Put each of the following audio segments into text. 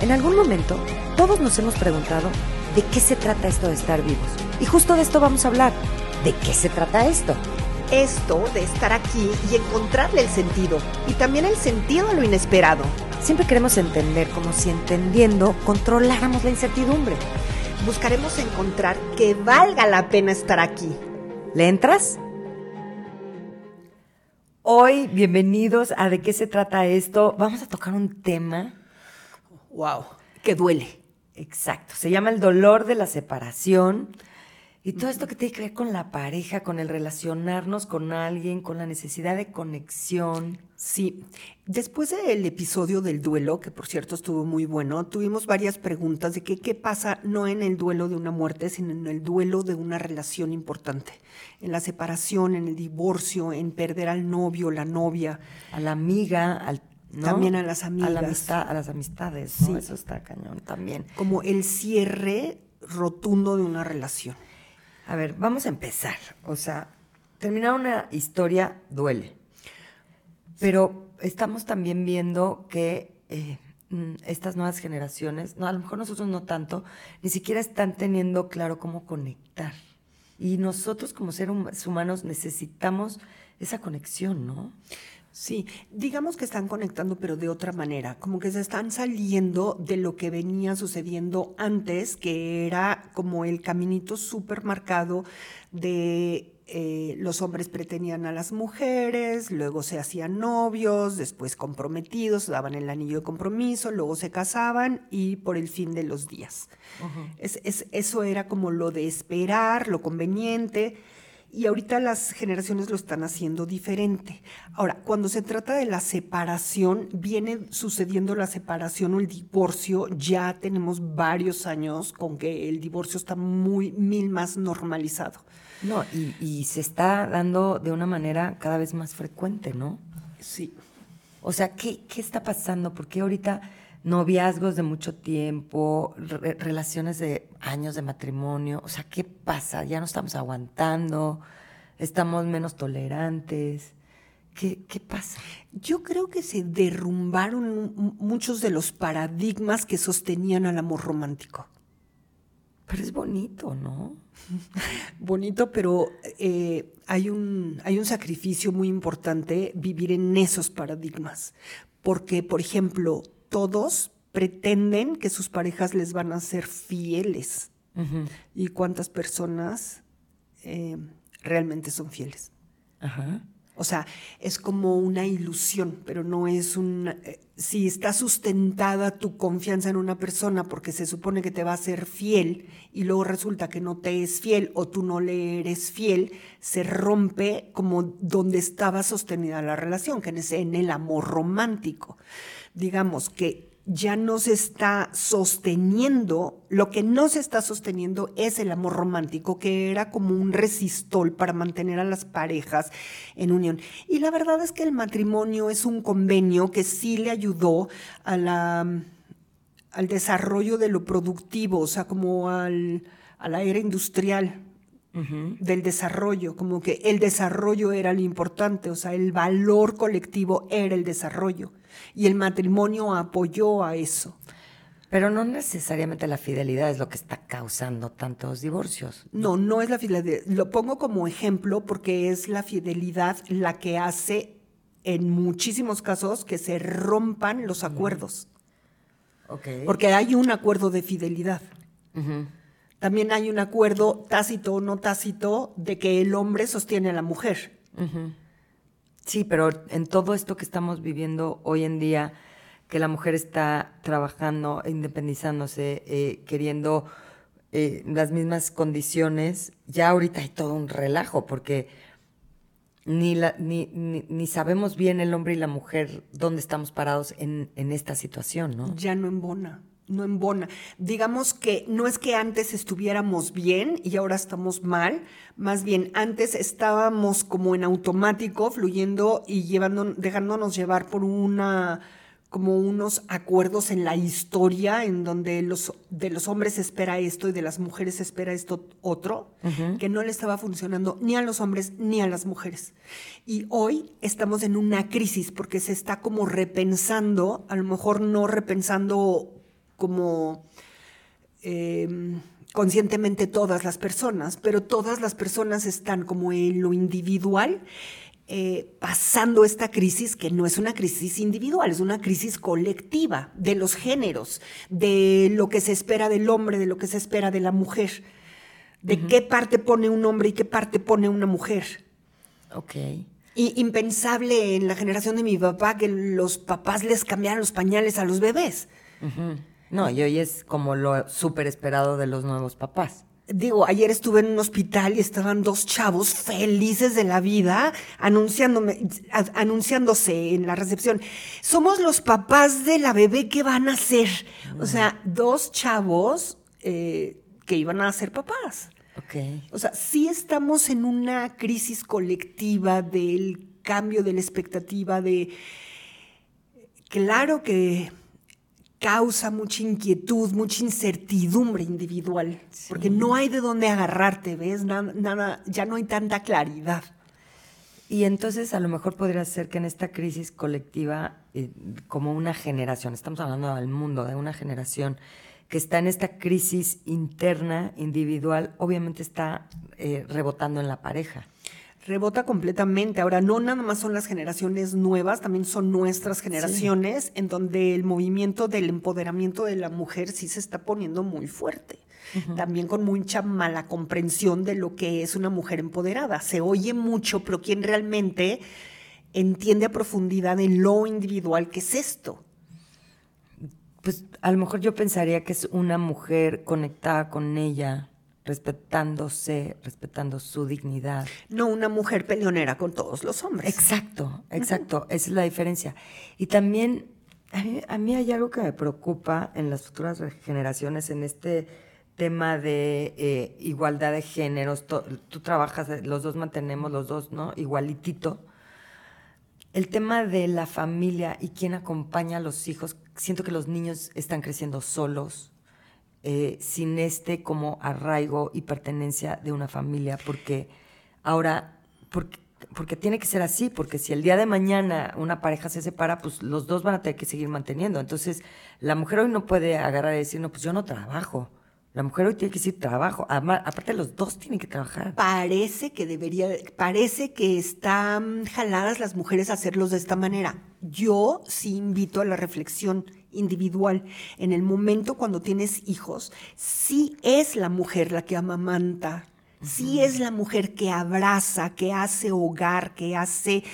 En algún momento, todos nos hemos preguntado de qué se trata esto de estar vivos. Y justo de esto vamos a hablar. ¿De qué se trata esto? Esto de estar aquí y encontrarle el sentido. Y también el sentido a lo inesperado. Siempre queremos entender como si entendiendo controláramos la incertidumbre. Buscaremos encontrar que valga la pena estar aquí. ¿Le entras? Hoy, bienvenidos a ¿De qué se trata esto? Vamos a tocar un tema. ¡Wow! Que duele. Exacto. Se llama el dolor de la separación. Y todo esto que tiene que ver con la pareja, con el relacionarnos con alguien, con la necesidad de conexión. Sí, después del episodio del duelo, que por cierto estuvo muy bueno, tuvimos varias preguntas de que, qué pasa no en el duelo de una muerte, sino en el duelo de una relación importante, en la separación, en el divorcio, en perder al novio, la novia. A la amiga, al También a las amigas. A, la amistad, a las amistades, sí. Eso está cañón también. Como el cierre rotundo de una relación. A ver, vamos a empezar. O sea, terminar una historia duele. Pero estamos también viendo que eh, mm, estas nuevas generaciones, no, a lo mejor nosotros no tanto, ni siquiera están teniendo claro cómo conectar. Y nosotros como seres humanos necesitamos esa conexión, ¿no? Sí, digamos que están conectando, pero de otra manera, como que se están saliendo de lo que venía sucediendo antes, que era como el caminito súper marcado de eh, los hombres pretendían a las mujeres, luego se hacían novios, después comprometidos, daban el anillo de compromiso, luego se casaban y por el fin de los días. es, es, eso era como lo de esperar, lo conveniente. Y ahorita las generaciones lo están haciendo diferente. Ahora, cuando se trata de la separación, viene sucediendo la separación o el divorcio. Ya tenemos varios años con que el divorcio está muy, mil más normalizado. No, y, se está dando de una manera cada vez más frecuente, ¿no? Sí. O sea, ¿qué, qué está pasando? Porque ahorita noviazgos de mucho tiempo, relaciones de años de matrimonio. O sea, ¿qué pasa? Ya no estamos aguantando, estamos menos tolerantes. ¿Qué, ¿Qué, pasa? Yo creo que se derrumbaron muchos de los paradigmas que sostenían al amor romántico. Pero es bonito, ¿no? bonito, pero eh, hay, un, hay un sacrificio muy importante vivir en esos paradigmas. Porque, por ejemplo, todos pretenden que sus parejas les van a ser fieles. ¿Y cuántas personas eh, realmente son fieles? O sea, es como una ilusión, pero no es una... Eh, si está sustentada tu confianza en una persona porque se supone que te va a ser fiel y luego resulta que no te es fiel o tú no le eres fiel, se rompe como donde estaba sostenida la relación, que es en el amor romántico digamos que ya no se está sosteniendo, lo que no se está sosteniendo es el amor romántico, que era como un resistol para mantener a las parejas en unión. Y la verdad es que el matrimonio es un convenio que sí le ayudó al desarrollo de lo productivo, o sea, como al, a la era industrial. Del desarrollo, como que el desarrollo era lo importante, o sea, el valor colectivo era el desarrollo y el matrimonio apoyó a eso. Pero no necesariamente la fidelidad es lo que está causando tantos divorcios. No, no es la fidelidad. Lo pongo como ejemplo porque es la fidelidad la que hace en muchísimos casos que se rompan los acuerdos. Okay. Porque hay un acuerdo de fidelidad. También hay un acuerdo tácito o no tácito de que el hombre sostiene a la mujer. Sí, pero en todo esto que estamos viviendo hoy en día, que la mujer está trabajando, independizándose, eh, queriendo eh, las mismas condiciones, ya ahorita hay todo un relajo, porque ni, la, ni, ni, sabemos bien el hombre y la mujer dónde estamos parados en, en esta situación, ¿no? Ya no embona no embona. Digamos que no es que antes estuviéramos bien y ahora estamos mal, más bien antes estábamos como en automático, fluyendo y llevando, dejándonos llevar por una como unos acuerdos en la historia en donde los, de los hombres espera esto y de las mujeres espera esto otro, que no le estaba funcionando ni a los hombres ni a las mujeres. Y hoy estamos en una crisis porque se está como repensando, a lo mejor no repensando como em, conscientemente todas las personas, pero todas las personas están como en lo individual eh, pasando esta crisis que no es una crisis individual, es una crisis colectiva de los géneros, de lo que se espera del hombre, de lo que se espera de la mujer, de qué parte pone un hombre y qué parte pone una mujer. Ok. Y impensable en la generación de mi papá que los papás les cambiaran los pañales a los bebés. No, y hoy es como lo súper esperado de los nuevos papás digo, ayer estuve en un hospital y estaban dos chavos felices de la vida anunciándome, anunciándose en la recepción. Somos los papás de la bebé que van a ser. O sea, dos chavos eh, que iban a ser papás. Okay. O sea, sí estamos en una crisis colectiva del cambio de la expectativa de... Claro que causa mucha inquietud, mucha incertidumbre individual, porque no hay de dónde agarrarte, ¿ves? Nada, ya no hay tanta claridad. Y entonces a lo mejor podría ser que en esta crisis colectiva, eh, como una generación, estamos hablando del mundo, de una generación que está en esta crisis interna, individual, obviamente está eh, rebotando en la pareja rebota completamente. Ahora, no nada más son las generaciones nuevas, también son nuestras generaciones, en donde el movimiento del empoderamiento de la mujer sí se está poniendo muy fuerte. También con mucha mala comprensión de lo que es una mujer empoderada. Se oye mucho, pero ¿quién realmente entiende a profundidad en lo individual que es esto? Pues a lo mejor yo pensaría que es una mujer conectada con ella, respetándose, respetando su dignidad. No una mujer peleonera con todos los hombres. Exacto, exacto, esa es la diferencia. Y también a mí, hay algo que me preocupa en las futuras generaciones, en este tema de eh, igualdad de géneros. Tú, trabajas, los dos mantenemos los dos, ¿no? Igualitito. El tema de la familia y quién acompaña a los hijos. Siento que los niños están creciendo solos eh, sin este como arraigo y pertenencia de una familia, porque ahora, porque, porque tiene que ser así, porque si el día de mañana una pareja se separa, pues los dos van a tener que seguir manteniendo. Entonces, la mujer hoy no puede agarrar y decir, no, pues yo no trabajo. La mujer hoy tiene que decir trabajo. aparte, los dos tienen que trabajar. Parece que debería, parece que están jaladas las mujeres a hacerlos de esta manera. Yo sí invito a la reflexión individual. En el momento cuando tienes hijos, sí es la mujer la que amamanta, sí es la mujer que abraza, que hace hogar, que hace eh,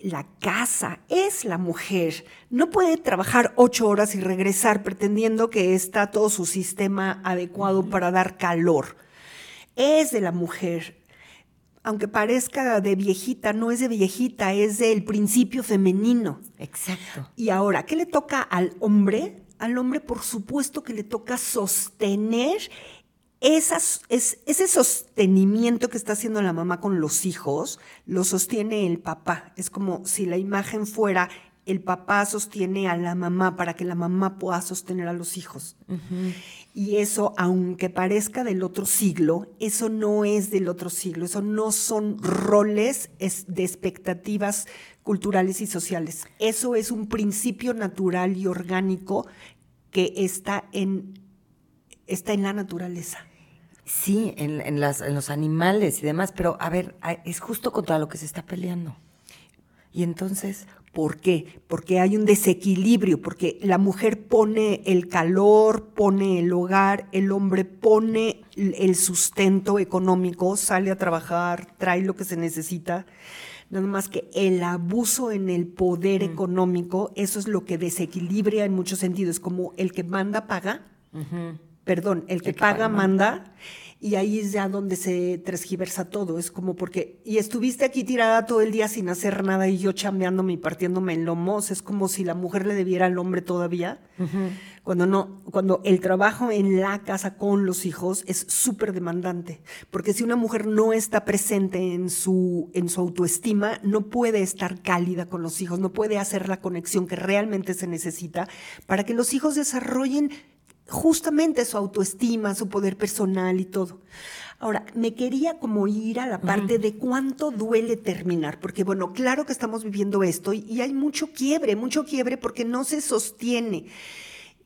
la casa, es la mujer. No puede trabajar ocho horas y regresar pretendiendo que está todo su sistema adecuado para dar calor. Es de la mujer aunque parezca de viejita, no es de viejita, es del principio femenino. Exacto. Y ahora, ¿qué le toca al hombre? Al hombre, por supuesto que le toca sostener esas, es, ese sostenimiento que está haciendo la mamá con los hijos, lo sostiene el papá. Es como si la imagen fuera el papá sostiene a la mamá para que la mamá pueda sostener a los hijos. Y eso, aunque parezca del otro siglo, eso no es del otro siglo, eso no son roles de expectativas culturales y sociales. Eso es un principio natural y orgánico que está en, está en la naturaleza. Sí, en, en los animales y demás, pero a ver, es justo contra lo que se está peleando. Y entonces, ¿Por qué? Porque hay un desequilibrio, porque la mujer pone el calor, pone el hogar, el hombre pone el sustento económico, sale a trabajar, trae lo que se necesita. Nada más que el abuso en el poder económico, eso es lo que desequilibra en muchos sentidos, como el que manda paga, perdón, el que, paga, manda y ahí es ya donde se transgiversa todo. Es como porque, y estuviste aquí tirada todo el día sin hacer nada y yo chambeándome y partiéndome en lomos, es como si la mujer le debiera al hombre todavía. Cuando no, cuando el trabajo en la casa con los hijos es súper demandante. Porque si una mujer no está presente en su, en su autoestima, no puede estar cálida con los hijos, no puede hacer la conexión que realmente se necesita para que los hijos desarrollen justamente su autoestima, su poder personal y todo. Ahora, me quería como ir a la parte de cuánto duele terminar, porque bueno, claro que estamos viviendo esto y, hay mucho quiebre, mucho quiebre porque no se sostiene.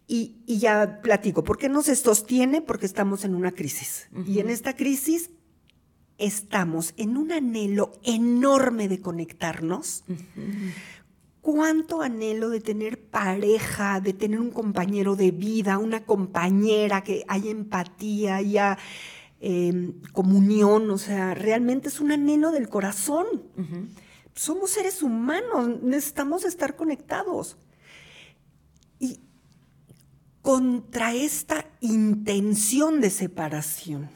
Y, ya platico, ¿por qué no se sostiene? Porque estamos en una crisis. Y en esta crisis estamos en un anhelo enorme de conectarnos. Cuánto anhelo de tener pareja, de tener un compañero de vida, una compañera, que haya empatía, haya em, comunión, o sea, realmente es un anhelo del corazón. Somos seres humanos, necesitamos estar conectados. Y contra esta intención de separación,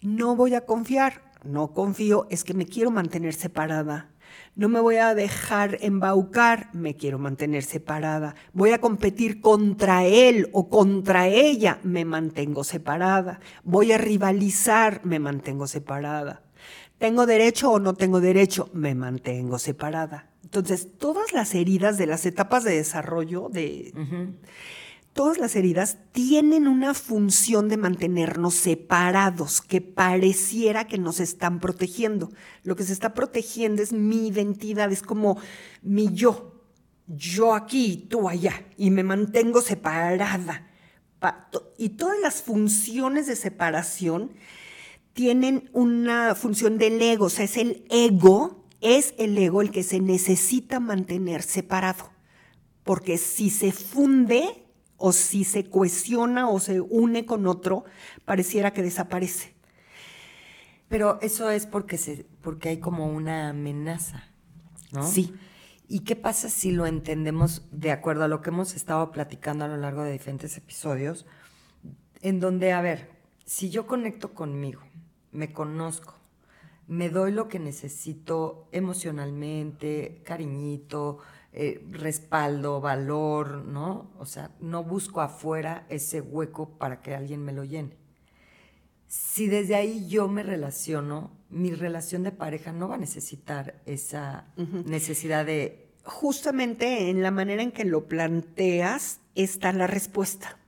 no voy a confiar, no confío, es que me quiero mantener separada. No me voy a dejar embaucar, me quiero mantener separada. Voy a competir contra él o contra ella, me mantengo separada. Voy a rivalizar, me mantengo separada. ¿Tengo derecho o no tengo derecho? Me mantengo separada. Entonces, todas las heridas de las etapas de desarrollo de todas las heridas tienen una función de mantenernos separados, que pareciera que nos están protegiendo. Lo que se está protegiendo es mi identidad, es como mi yo. Yo aquí, tú allá, y me mantengo separada. Y todas las funciones de separación tienen una función del ego, o sea, es el ego, es el ego el que se necesita mantener separado. Porque si se funde, o si se cohesiona o se une con otro, pareciera que desaparece. Pero eso es porque, se, porque hay como una amenaza, ¿no? Sí. ¿Y qué pasa si lo entendemos de acuerdo a lo que hemos estado platicando a lo largo de diferentes episodios? En donde, a ver, si yo conecto conmigo, me conozco, me doy lo que necesito emocionalmente, cariñito, eh, respaldo, valor, ¿no? O sea, no busco afuera ese hueco para que alguien me lo llene. Si desde ahí yo me relaciono, mi relación de pareja no va a necesitar esa necesidad de... Justamente en la manera en que lo planteas está la respuesta.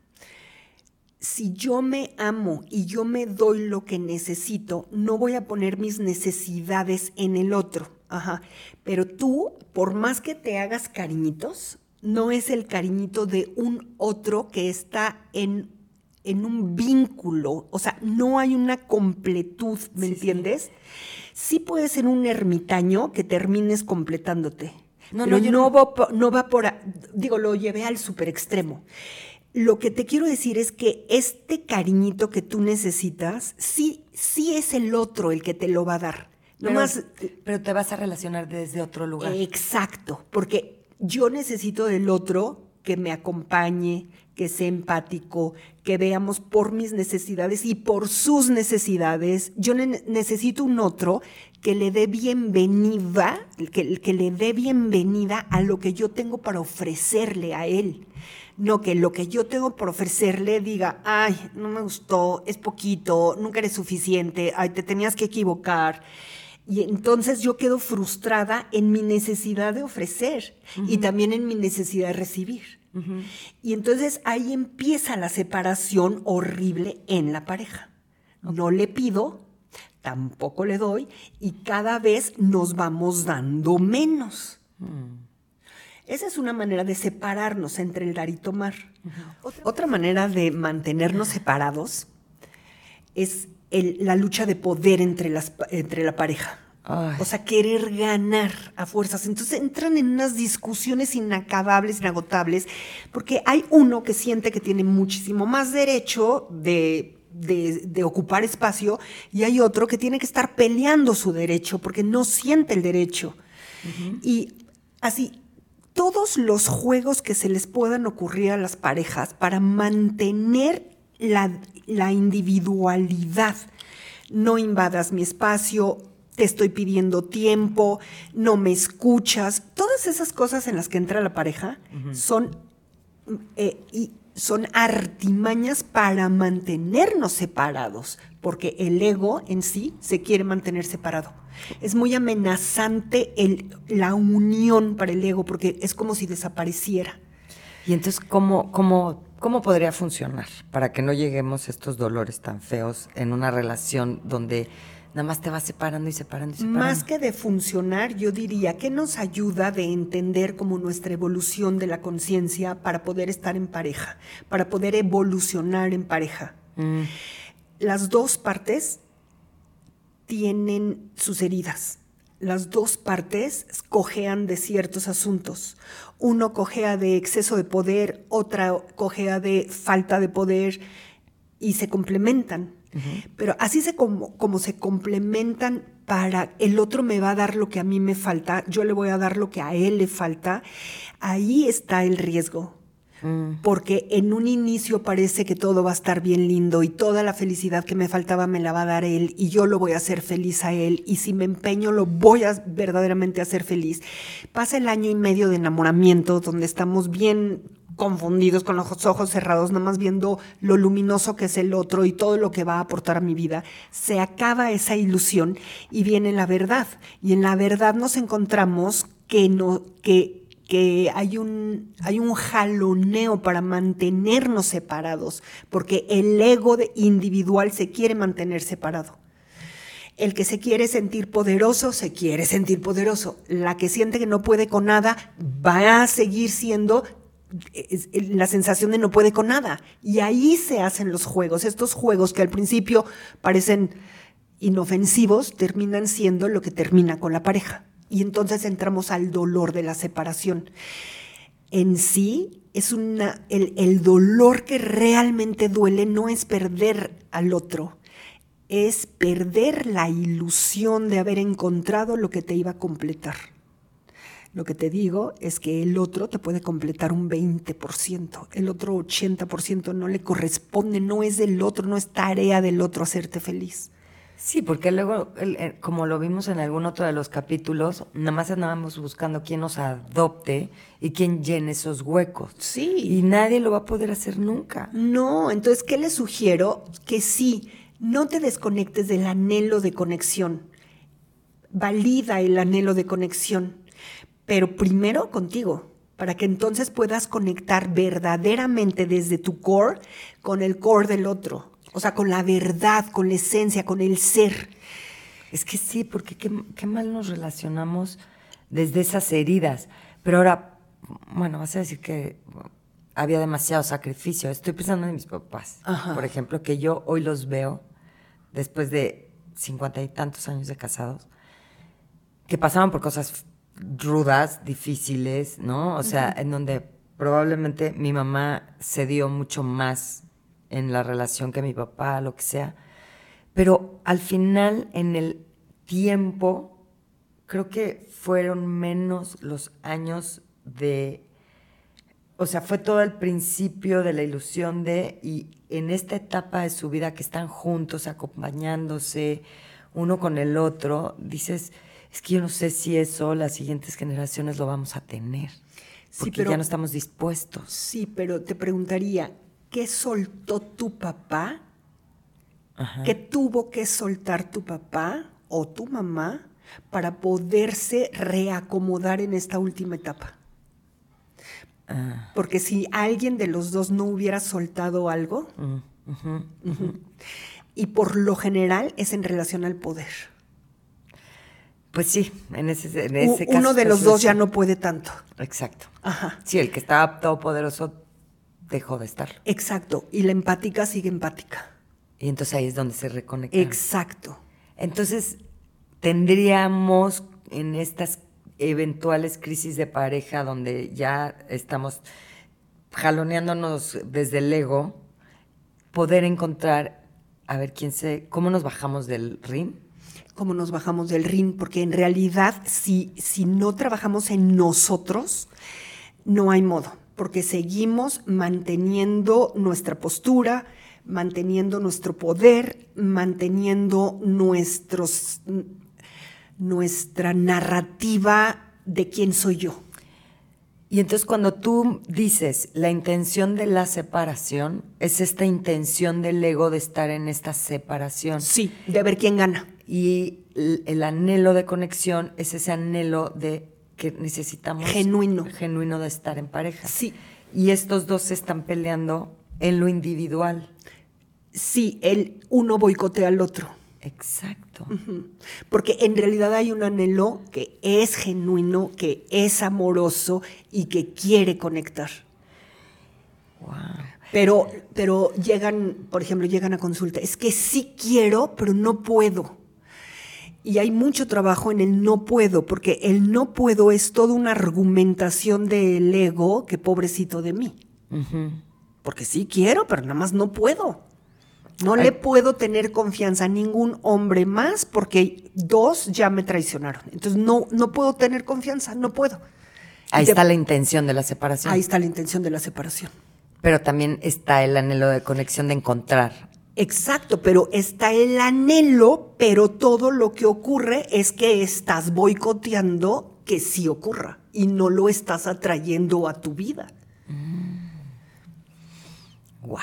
Si yo me amo y yo me doy lo que necesito, no voy a poner mis necesidades en el otro Ajá. Pero tú, por más que te hagas cariñitos, no es el cariñito de un otro que está en, en un vínculo. O sea, no hay una completud, ¿me entiendes? Sí. puede ser un ermitaño que termines completándote. No, pero no, no, va, no va por. Digo, lo llevé al super extremo. Lo que te quiero decir es que este cariñito que tú necesitas, sí, sí es el otro el que te lo va a dar pero, te vas a relacionar desde otro lugar. Exacto, porque yo necesito del otro que me acompañe, que sea empático, que veamos por mis necesidades y por sus necesidades. Yo necesito un otro que le dé bienvenida, que, que le dé bienvenida a lo que yo tengo para ofrecerle a él. No que lo que yo tengo para ofrecerle diga, ay, no me gustó, es poquito, nunca eres suficiente, ay, te tenías que equivocar. Y entonces yo quedo frustrada en mi necesidad de ofrecer y también en mi necesidad de recibir. Y entonces ahí empieza la separación horrible en la pareja. No le pido, tampoco le doy y cada vez nos vamos dando menos. Mm. Esa es una manera de separarnos entre el dar y tomar. Otra manera de mantenernos separados es la lucha de poder entre, las, entre la pareja. O sea, querer ganar a fuerzas. Entonces entran en unas discusiones inacabables, inagotables, porque hay uno que siente que tiene muchísimo más derecho de, de, ocupar espacio y hay otro que tiene que estar peleando su derecho porque no siente el derecho. Y así, todos los juegos que se les puedan ocurrir a las parejas para mantener la, individualidad. No invadas mi espacio, te estoy pidiendo tiempo, no me escuchas. Todas esas cosas en las que entra la pareja son, eh, y son artimañas para mantenernos separados, porque el ego en sí se quiere mantener separado. Es muy amenazante el, la unión para el ego, porque es como si desapareciera. Y entonces, ¿cómo, cómo ¿Cómo podría funcionar para que no lleguemos a estos dolores tan feos en una relación donde nada más te vas separando y separando y separando. Más que de funcionar, yo diría que nos ayuda de entender como nuestra evolución de la conciencia para poder estar en pareja, para poder evolucionar en pareja. Mm. Las dos partes tienen sus heridas. Las dos partes cojean de ciertos asuntos. Uno cojea de exceso de poder, otra cojea de falta de poder y se complementan. Pero así se como, como se complementan para el otro me va a dar lo que a mí me falta, yo le voy a dar lo que a él le falta, ahí está el riesgo. Mm. Porque en un inicio parece que todo va a estar bien lindo y toda la felicidad que me faltaba me la va a dar él y yo lo voy a hacer feliz a él y si me empeño lo voy a verdaderamente hacer feliz. Pasa el año y medio de enamoramiento donde estamos bien confundidos con los ojos cerrados, nada más viendo lo luminoso que es el otro y todo lo que va a aportar a mi vida, se acaba esa ilusión y viene la verdad. Y en la verdad nos encontramos que, no, que, que hay, un, hay un jaloneo para mantenernos separados, porque el ego individual se quiere mantener separado. El que se quiere sentir poderoso, se quiere sentir poderoso. La que siente que no puede con nada, va a seguir siendo la sensación de no puede con nada. Y ahí se hacen los juegos. Estos juegos que al principio parecen inofensivos, terminan siendo lo que termina con la pareja. Y entonces entramos al dolor de la separación. En sí, es una, el, el dolor que realmente duele no es perder al otro, es perder la ilusión de haber encontrado lo que te iba a completar. Lo que te digo es que el otro te puede completar un 20%, el otro 80% no le corresponde, no es del otro, no es tarea del otro hacerte feliz. Sí, porque luego, eh, como lo vimos en algún otro de los capítulos, nada más andábamos buscando quién nos adopte y quién llene esos huecos. Sí. Y nadie lo va a poder hacer nunca. No, entonces, ¿qué le sugiero? Que sí, no te desconectes del anhelo de conexión. Valida el anhelo de conexión pero primero contigo, para que entonces puedas conectar verdaderamente desde tu core con el core del otro, o sea, con la verdad, con la esencia, con el ser. Es que sí, porque qué, mal nos relacionamos desde esas heridas. Pero ahora, bueno, vas a decir que había demasiado sacrificio. Estoy pensando en mis papás, por ejemplo, que yo hoy los veo después de cincuenta y tantos años de casados, que pasaban por cosas rudas, difíciles, ¿no? O sea, en donde probablemente mi mamá se dio mucho más en la relación que mi papá, lo que sea. Pero al final, en el tiempo, creo que fueron menos los años de... O sea, fue todo el principio de la ilusión de, y en esta etapa de su vida que están juntos, acompañándose uno con el otro, dices, es que yo no sé si eso las siguientes generaciones lo vamos a tener, porque ya no estamos dispuestos. Sí, pero te preguntaría, ¿qué soltó tu papá? ¿Qué tuvo que soltar tu papá o tu mamá para poderse reacomodar en esta última etapa? Ah. Porque si alguien de los dos no hubiera soltado algo, mm, y por lo general es en relación al poder. Pues sí, en ese, en ese caso. Uno de los dos ya no puede tanto. Exacto. Ajá. Sí, el que estaba todopoderoso dejó de estar. Exacto. Y la empática sigue empática. Y entonces ahí es donde se reconecta. Exacto. Entonces, tendríamos en estas eventuales crisis de pareja donde ya estamos jaloneándonos desde el ego, poder encontrar, a ver quién se, cómo nos bajamos del ring cómo nos bajamos del ring, porque en realidad si, si no trabajamos en nosotros, no hay modo, porque seguimos manteniendo nuestra postura, manteniendo nuestro poder, manteniendo nuestros, nuestra narrativa de quién soy yo. Y entonces cuando tú dices la intención de la separación, es esta intención del ego de estar en esta separación. Sí, de ver quién gana. Y el, anhelo de conexión es ese anhelo de que necesitamos. Genuino. Genuino de estar en pareja. Sí. Y estos dos se están peleando en lo individual. Sí, el uno boicotea al otro. Exacto. Porque en realidad hay un anhelo que es genuino, que es amoroso y que quiere conectar. Wow. Pero, pero llegan, por ejemplo, llegan a consulta. Es que sí quiero, pero no puedo. Y hay mucho trabajo en el no puedo, porque el no puedo es toda una argumentación del ego que pobrecito de mí. Porque sí quiero, pero nada más no puedo. No le puedo tener confianza a ningún hombre más porque dos ya me traicionaron. Entonces no, no puedo tener confianza, no puedo. Ahí está la intención de la separación. Ahí está la intención de la separación. Pero también está el anhelo de conexión de encontrar. Exacto, pero está el anhelo, pero todo lo que ocurre es que estás boicoteando que sí ocurra y no lo estás atrayendo a tu vida. Wow.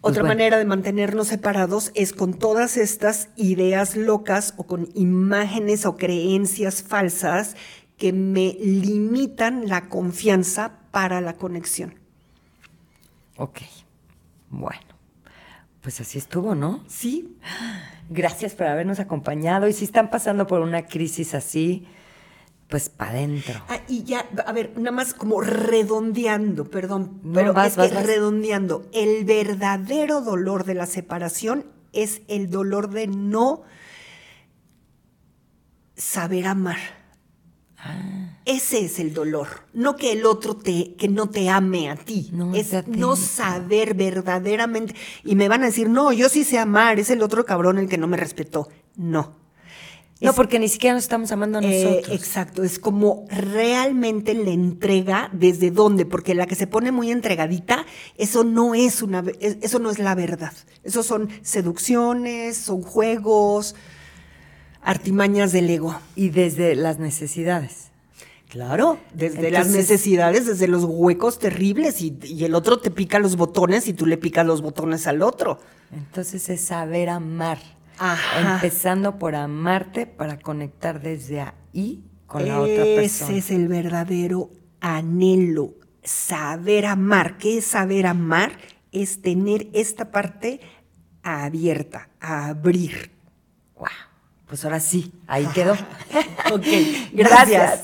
Pues Otra manera de mantenernos separados es con todas estas ideas locas o con imágenes o creencias falsas que me limitan la confianza para la conexión. Ok, bueno, pues así estuvo, ¿no? Sí. Gracias por habernos acompañado y si están pasando por una crisis así, pues para adentro. Ah, y ya, a ver, nada más como redondeando, perdón, pero es que redondeando, el verdadero dolor de la separación es el dolor de no saber amar. Ah. Ese es el dolor, no que el otro te, que no te ame a ti, no, es no saber verdaderamente. Y me van a decir, no, yo sí sé amar, es el otro cabrón el que no me respetó. No, no, porque ni siquiera nos estamos amando a eh, nosotros. exacto, es como realmente la entrega desde dónde, porque la que se pone muy entregadita, eso no es una eso no es la verdad. Eso son seducciones, son juegos, artimañas del ego y desde las necesidades. Claro, desde las necesidades, desde los huecos terribles y, y, el otro te pica los botones y tú le picas los botones al otro. Entonces es saber amar. Empezando por amarte para conectar desde ahí con la otra persona. Ese es el verdadero anhelo. Saber amar. ¿Qué es saber amar? Es tener esta parte abierta, abrir. Wow. Pues ahora sí, ahí quedó. ok, gracias.